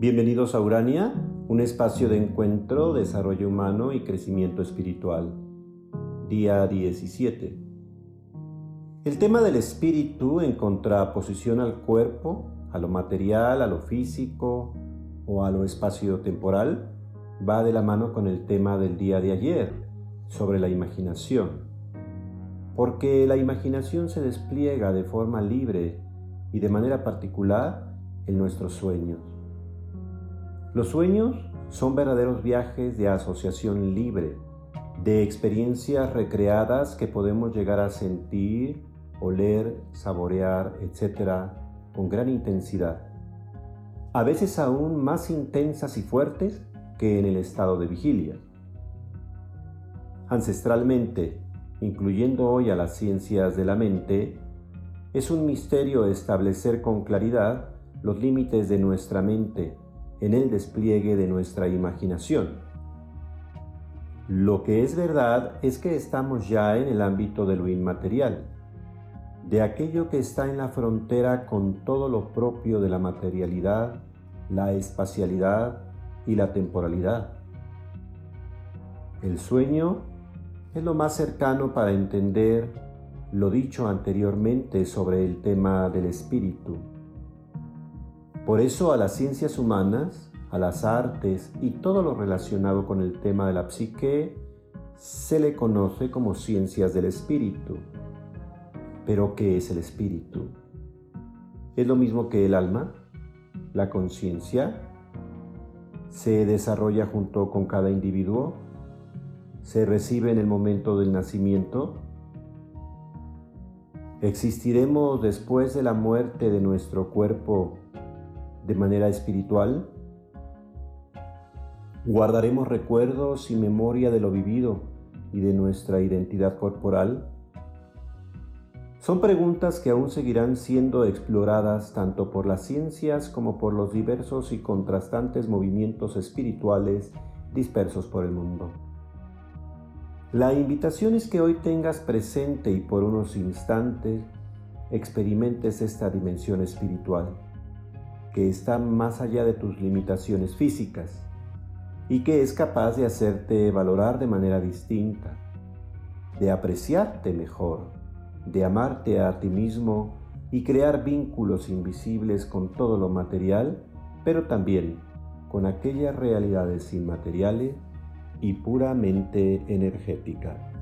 Bienvenidos a Urania, un espacio de encuentro, desarrollo humano y crecimiento espiritual. Día 17. El tema del espíritu en contraposición al cuerpo, a lo material, a lo físico o a lo espacio-temporal, va de la mano con el tema del día de ayer, sobre la imaginación. Porque la imaginación se despliega de forma libre y de manera particular en nuestros sueños. Los sueños son verdaderos viajes de asociación libre, de experiencias recreadas que podemos llegar a sentir, oler, saborear, etc., con gran intensidad. A veces aún más intensas y fuertes que en el estado de vigilia. Ancestralmente, incluyendo hoy a las ciencias de la mente, es un misterio establecer con claridad los límites de nuestra mente en el despliegue de nuestra imaginación. Lo que es verdad es que estamos ya en el ámbito de lo inmaterial, de aquello que está en la frontera con todo lo propio de la materialidad, la espacialidad y la temporalidad. El sueño es lo más cercano para entender lo dicho anteriormente sobre el tema del espíritu por eso a las ciencias humanas, a las artes y todo lo relacionado con el tema de la psique se le conoce como ciencias del espíritu. Pero ¿qué es el espíritu? ¿Es lo mismo que el alma? ¿La conciencia? ¿Se desarrolla junto con cada individuo? ¿Se recibe en el momento del nacimiento? ¿Existiremos después de la muerte de nuestro cuerpo de manera espiritual? ¿Guardaremos recuerdos y memoria de lo vivido y de nuestra identidad corporal? Son preguntas que aún seguirán siendo exploradas tanto por las ciencias como por los diversos y contrastantes movimientos espirituales dispersos por el mundo. La invitación es que hoy tengas presente y por unos instantes experimentes esta dimensión espiritual que está más allá de tus limitaciones físicas y que es capaz de hacerte valorar de manera distinta, de apreciarte mejor, de amarte a ti mismo y crear vínculos invisibles con todo lo material, pero también con aquellas realidades inmateriales y puramente energéticas.